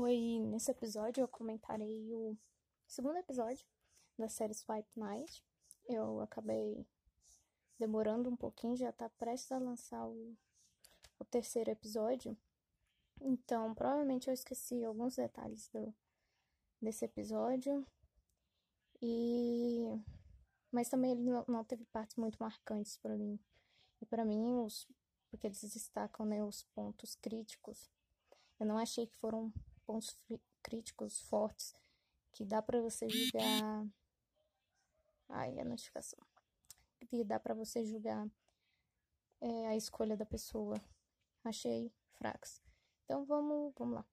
Oi, nesse episódio eu comentarei o segundo episódio da série Swipe Night. Eu acabei demorando um pouquinho, já tá prestes a lançar o, o terceiro episódio. Então, provavelmente eu esqueci alguns detalhes do, desse episódio. E mas também ele não, não teve partes muito marcantes para mim. E para mim, os porque eles destacam né, os pontos críticos. Eu não achei que foram pontos críticos fortes que dá para você julgar. Ai, a notificação. Que dá para você julgar é, a escolha da pessoa. Achei fracos. Então vamos, vamos lá.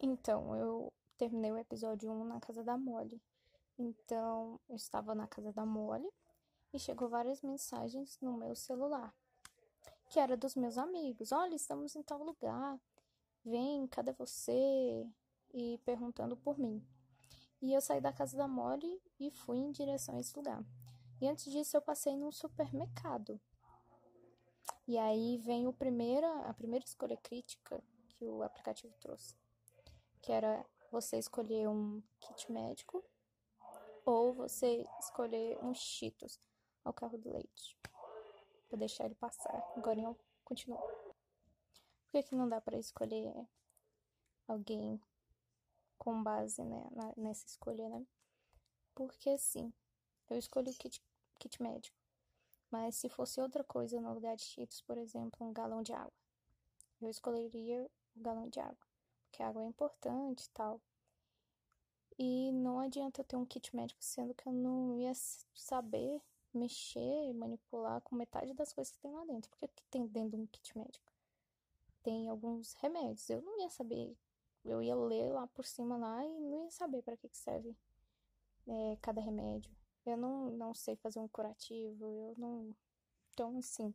Então, eu terminei o episódio 1 na casa da Molly. Então, eu estava na casa da Molly e chegou várias mensagens no meu celular, que era dos meus amigos. Olha, estamos em tal lugar vem, cadê você? E perguntando por mim. E eu saí da casa da Molly e fui em direção a esse lugar. E antes disso eu passei num supermercado. E aí vem o primeira, a primeira escolha crítica que o aplicativo trouxe, que era você escolher um kit médico ou você escolher um Cheetos ao carro do leite. Vou deixar ele passar. Agora eu continuo que, que não dá para escolher alguém com base né, na, nessa escolha, né? Porque assim, eu escolhi o kit, kit médico. Mas se fosse outra coisa no lugar de Cheetos, por exemplo, um galão de água, eu escolheria o galão de água. Porque a água é importante e tal. E não adianta eu ter um kit médico, sendo que eu não ia saber mexer, manipular com metade das coisas que tem lá dentro. Porque o que tem dentro de um kit médico? Tem alguns remédios. Eu não ia saber, eu ia ler lá por cima lá e não ia saber para que, que serve é, cada remédio. Eu não, não sei fazer um curativo, eu não. Então, assim.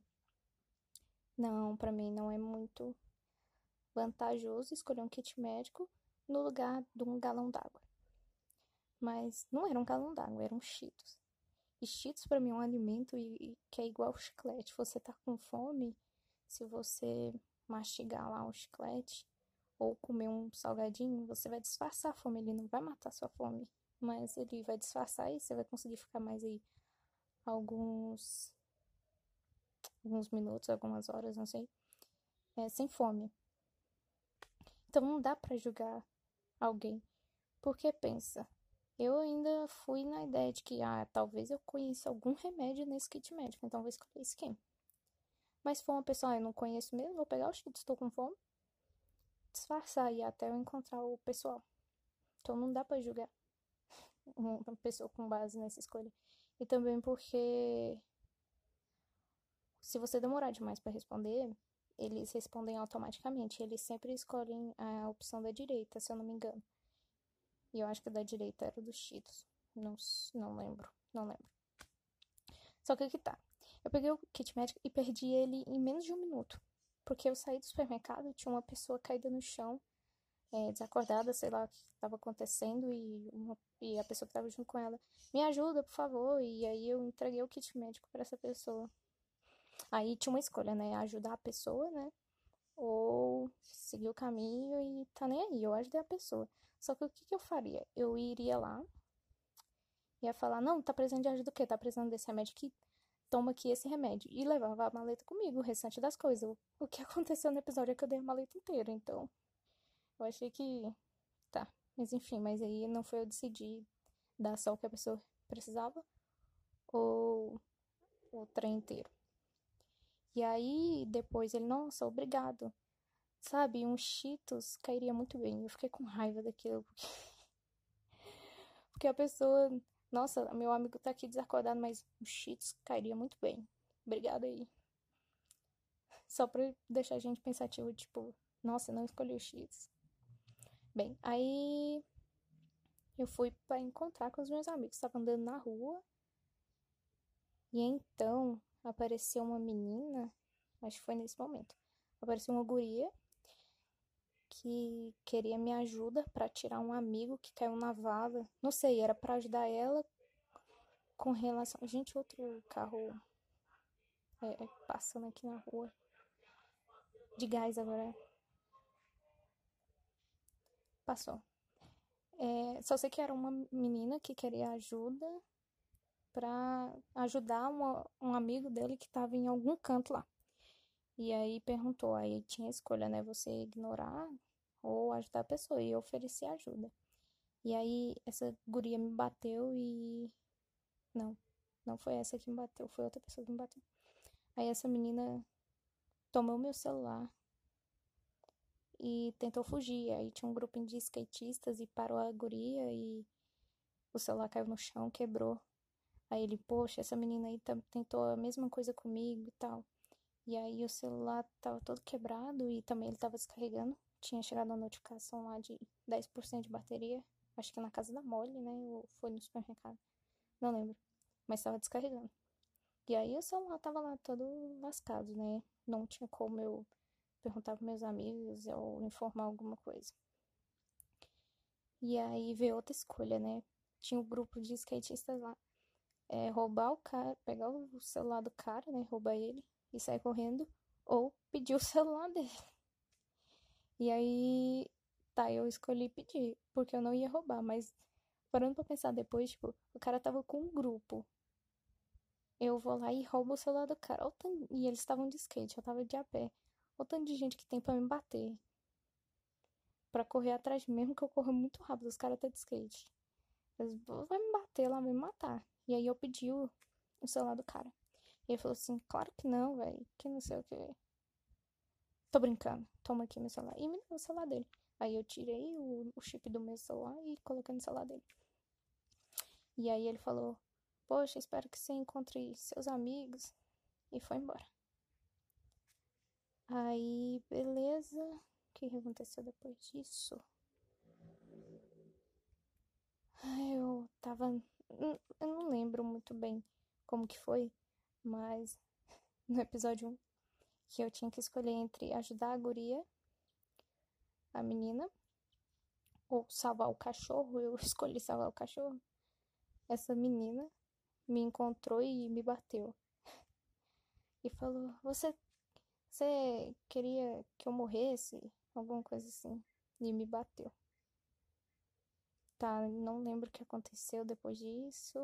Não, para mim não é muito vantajoso escolher um kit médico no lugar de um galão d'água. Mas não era um galão d'água, eram cheetos. E cheetos para mim é um alimento e, e, que é igual chiclete. Você tá com fome, se você mastigar lá um chiclete ou comer um salgadinho, você vai disfarçar a fome. Ele não vai matar sua fome, mas ele vai disfarçar e você vai conseguir ficar mais aí alguns alguns minutos, algumas horas, não sei, é, sem fome. Então não dá para julgar alguém, porque pensa, eu ainda fui na ideia de que, ah, talvez eu conheça algum remédio nesse kit médico, então vou escolher esse aqui. Mas se for uma pessoa, ah, eu não conheço mesmo, vou pegar o cheetos, estou com fome, disfarçar e até eu encontrar o pessoal. Então não dá para julgar uma pessoa com base nessa escolha. E também porque se você demorar demais para responder, eles respondem automaticamente. Eles sempre escolhem a opção da direita, se eu não me engano. E eu acho que da direita era dos Cheetos. Não, não lembro. Não lembro. Só que aqui tá. Eu peguei o kit médico e perdi ele em menos de um minuto. Porque eu saí do supermercado, tinha uma pessoa caída no chão, é, desacordada, sei lá o que estava acontecendo, e, uma, e a pessoa que estava junto com ela, me ajuda, por favor. E aí eu entreguei o kit médico para essa pessoa. Aí tinha uma escolha, né? Ajudar a pessoa, né? Ou seguir o caminho e tá nem aí, eu ajudei a pessoa. Só que o que, que eu faria? Eu iria lá, ia falar, não, tá precisando de ajuda do quê? Tá precisando desse remédio aqui? Toma aqui esse remédio. E levava a maleta comigo, o restante das coisas. O que aconteceu no episódio é que eu dei a maleta inteira, então. Eu achei que. Tá. Mas enfim, mas aí não foi eu decidir dar só o que a pessoa precisava ou o trem inteiro. E aí depois ele, nossa, obrigado. Sabe, um Cheetos cairia muito bem. Eu fiquei com raiva daquilo. Porque, porque a pessoa nossa, meu amigo tá aqui desacordado, mas o Cheetos cairia muito bem. Obrigada aí. Só pra deixar a gente pensativo, tipo, nossa, não escolhi o Cheetos. Bem, aí eu fui para encontrar com os meus amigos. Estava andando na rua. E então apareceu uma menina, acho que foi nesse momento. Apareceu uma guria que queria minha ajuda para tirar um amigo que caiu na vala. Não sei, era para ajudar ela com relação. Gente, outro carro é, é, passando aqui na rua. De gás agora. passou. É, só sei que era uma menina que queria ajuda para ajudar uma, um amigo dele que estava em algum canto lá. E aí perguntou, aí tinha escolha, né? Você ignorar ou ajudar a pessoa. E eu ofereci ajuda. E aí essa guria me bateu e. Não, não foi essa que me bateu, foi outra pessoa que me bateu. Aí essa menina tomou meu celular e tentou fugir. Aí tinha um grupo de skatistas e parou a guria e o celular caiu no chão, quebrou. Aí ele, poxa, essa menina aí tentou a mesma coisa comigo e tal. E aí o celular tava todo quebrado e também ele tava descarregando. Tinha chegado uma notificação lá de 10% de bateria. Acho que na casa da Molly, né? Ou foi no supermercado. Não lembro. Mas tava descarregando. E aí o celular tava lá todo lascado, né? Não tinha como eu perguntar pros meus amigos ou informar alguma coisa. E aí veio outra escolha, né? Tinha um grupo de skatistas lá é, roubar o cara, pegar o celular do cara, né? Roubar ele e sair correndo, ou pedir o celular dele. E aí, tá, eu escolhi pedir, porque eu não ia roubar, mas parando pra pensar depois, tipo, o cara tava com um grupo. Eu vou lá e roubo o celular do cara. E eles estavam de skate, eu tava de a pé. O tanto de gente que tem pra me bater. Pra correr atrás, mesmo que eu corra muito rápido, os caras tá de skate. Eles vão me bater lá, vão me matar. E aí eu pedi o, o celular do cara. E ele falou assim, claro que não, velho. Que não sei o que. Tô brincando. Toma aqui meu celular. E me deu o celular dele. Aí eu tirei o, o chip do meu celular e coloquei no celular dele. E aí ele falou, poxa, espero que você encontre seus amigos. E foi embora. Aí, beleza. O que aconteceu depois disso? Eu tava eu não lembro muito bem como que foi, mas no episódio 1, que eu tinha que escolher entre ajudar a guria, a menina, ou salvar o cachorro, eu escolhi salvar o cachorro. Essa menina me encontrou e me bateu. E falou: "Você você queria que eu morresse?" Alguma coisa assim. E me bateu. Tá, não lembro o que aconteceu depois disso,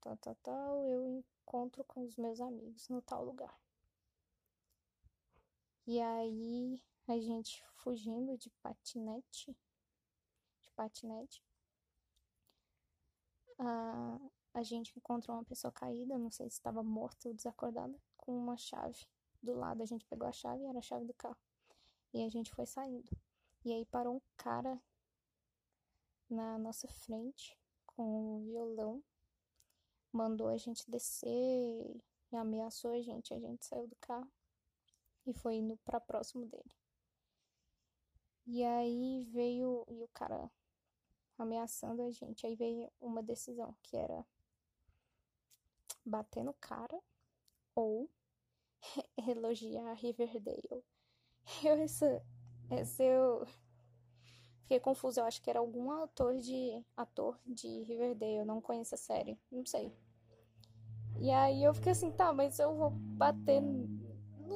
tal, tal, tal. Eu encontro com os meus amigos no tal lugar. E aí, a gente fugindo de patinete, de patinete, a, a gente encontrou uma pessoa caída, não sei se estava morta ou desacordada, com uma chave do lado. A gente pegou a chave era a chave do carro. E a gente foi saindo. E aí parou um cara na nossa frente com o violão, mandou a gente descer e ameaçou a gente. A gente saiu do carro e foi indo para próximo dele. E aí veio e o cara ameaçando a gente. Aí veio uma decisão que era bater no cara ou elogiar Riverdale. Eu essa, essa eu Fiquei confusa, eu acho que era algum ator de ator de Riverdale, eu não conheço a série, não sei. E aí eu fiquei assim, tá, mas eu vou bater,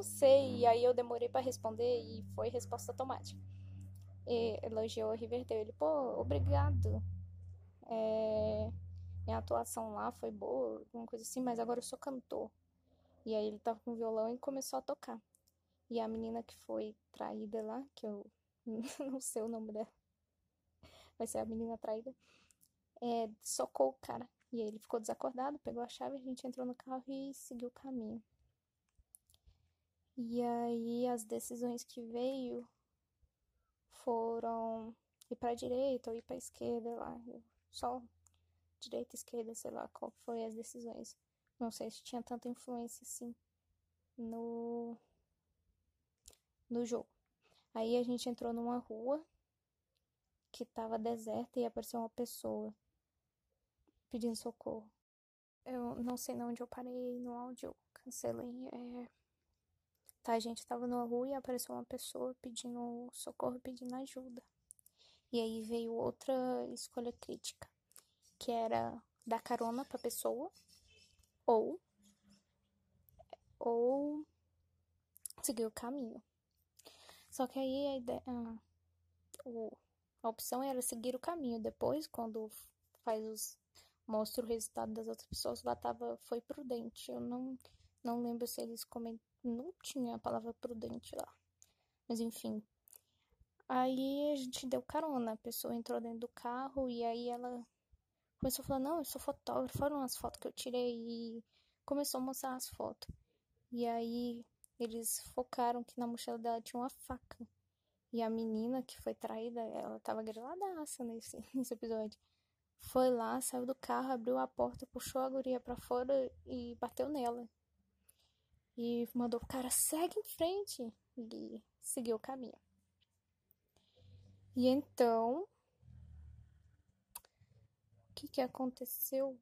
sei. E aí eu demorei para responder e foi resposta automática. E elogiou a Riverdale, ele, pô, obrigado. É, minha atuação lá foi boa, alguma coisa assim, mas agora eu sou cantor. E aí ele tava com violão e começou a tocar. E a menina que foi traída lá, que eu não sei o nome dela vai ser a menina traída, é, socou o cara. E aí ele ficou desacordado, pegou a chave, a gente entrou no carro e seguiu o caminho. E aí as decisões que veio foram ir para direita ou ir para esquerda lá, só direita, esquerda, sei lá qual foi as decisões. Não sei se tinha tanta influência assim no no jogo. Aí a gente entrou numa rua que estava deserta e apareceu uma pessoa pedindo socorro. Eu não sei onde eu parei no áudio, cancelei. É... Tá, a gente tava numa rua e apareceu uma pessoa pedindo socorro, pedindo ajuda. E aí veio outra escolha crítica, que era dar carona pra pessoa ou ou seguir o caminho. Só que aí a ideia, a opção era seguir o caminho. Depois, quando faz os mostra o resultado das outras pessoas, lá tava foi prudente. Eu não não lembro se eles comentam, não tinha a palavra prudente lá. Mas enfim. Aí a gente deu carona, a pessoa entrou dentro do carro e aí ela começou a falar: "Não, eu sou fotógrafo, foram as fotos que eu tirei" e começou a mostrar as fotos. E aí eles focaram que na mochila dela tinha uma faca. E a menina que foi traída, ela tava griladaça nesse, nesse episódio. Foi lá, saiu do carro, abriu a porta, puxou a guria pra fora e bateu nela. E mandou o cara, segue em frente. E seguiu o caminho. E então, o que que aconteceu?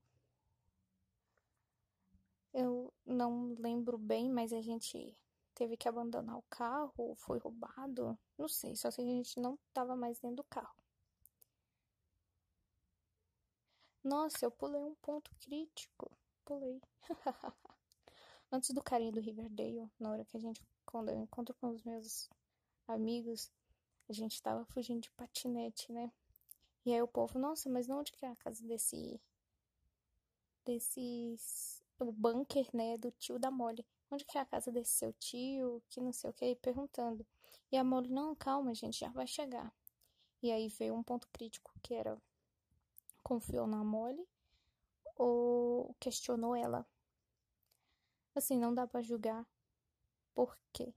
Eu não lembro bem, mas a gente teve que abandonar o carro, foi roubado, não sei, só que a gente não estava mais dentro do carro. Nossa, eu pulei um ponto crítico. Pulei. Antes do carinho do Riverdale, na hora que a gente, quando eu encontro com os meus amigos, a gente tava fugindo de patinete, né? E aí o povo, nossa, mas onde que é a casa desse. Desses. O bunker, né? Do tio da Molly onde que é a casa desse seu tio, que não sei o que, perguntando. E a Molly, não, calma, gente já vai chegar. E aí veio um ponto crítico que era confiou na Molly ou questionou ela. Assim, não dá para julgar. Por quê?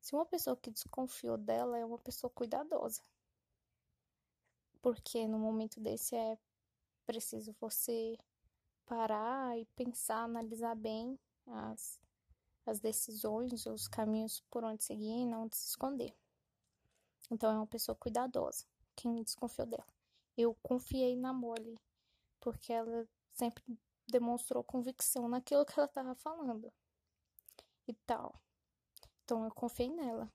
Se uma pessoa que desconfiou dela é uma pessoa cuidadosa. Porque no momento desse é preciso você parar e pensar, analisar bem as, as decisões, os caminhos por onde seguir e não se esconder. Então é uma pessoa cuidadosa. Quem desconfiou dela? Eu confiei na Molly, porque ela sempre demonstrou convicção naquilo que ela estava falando e tal. Então eu confiei nela.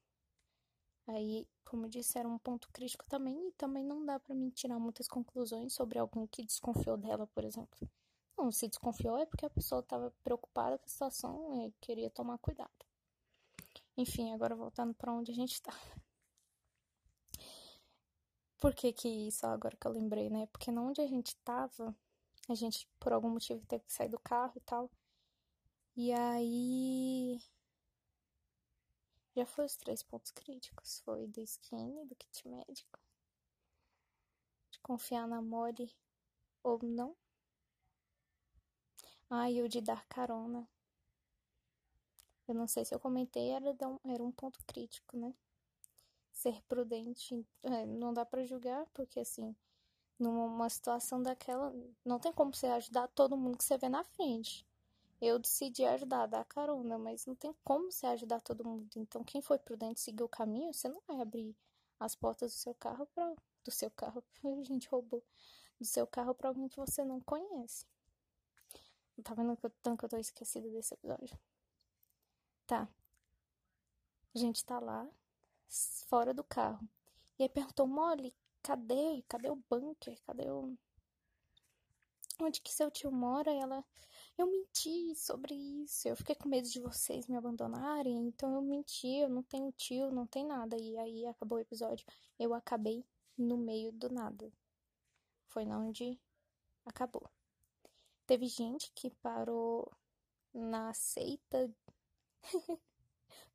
Aí, como eu disse, era um ponto crítico também, e também não dá para mim tirar muitas conclusões sobre alguém que desconfiou dela, por exemplo. Não, se desconfiou é porque a pessoa estava preocupada com a situação e queria tomar cuidado. Enfim, agora voltando para onde a gente está. Por que que isso agora que eu lembrei, né? Porque onde a gente tava, a gente por algum motivo teve que sair do carro e tal. E aí já foi os três pontos críticos, foi do skin, do kit médico, de confiar na Mori ou não, ah, e o de dar carona. Eu não sei se eu comentei, era, era um ponto crítico, né? Ser prudente. É, não dá para julgar, porque assim, numa situação daquela, não tem como você ajudar todo mundo que você vê na frente. Eu decidi ajudar, dar carona, mas não tem como você ajudar todo mundo. Então, quem foi prudente seguir o caminho, você não vai abrir as portas do seu carro para do seu carro, a gente roubou, do seu carro para alguém que você não conhece. Tá vendo que eu, tanto que eu tô esquecida desse episódio? Tá. A gente tá lá, fora do carro. E aí perguntou, Molly, cadê? Cadê o bunker? Cadê o. Onde que seu tio mora? Ela. Eu menti sobre isso. Eu fiquei com medo de vocês me abandonarem. Então eu menti. Eu não tenho tio, não tem nada. E aí acabou o episódio. Eu acabei no meio do nada. Foi onde acabou. Teve gente que parou na seita,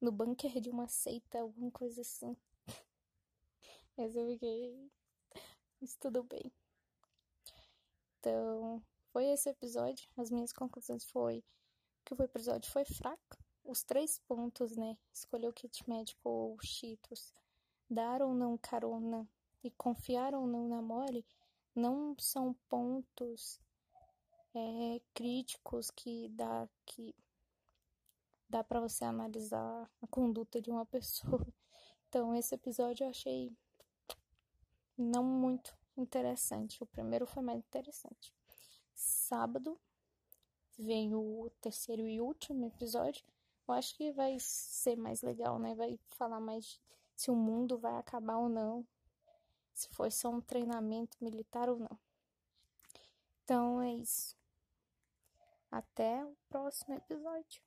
no bunker de uma seita, alguma coisa assim. Mas eu fiquei. Mas tudo bem. Então, foi esse episódio. As minhas conclusões foi que o episódio foi fraco. Os três pontos, né? Escolher o kit médico ou Cheetos, dar ou não carona e confiar ou não na Molly, não são pontos é, críticos que dá que dá para você analisar a conduta de uma pessoa. Então esse episódio eu achei não muito interessante. O primeiro foi mais interessante. Sábado vem o terceiro e último episódio. Eu acho que vai ser mais legal, né? Vai falar mais se o mundo vai acabar ou não. Se foi só um treinamento militar ou não. Então é isso. Até o próximo episódio.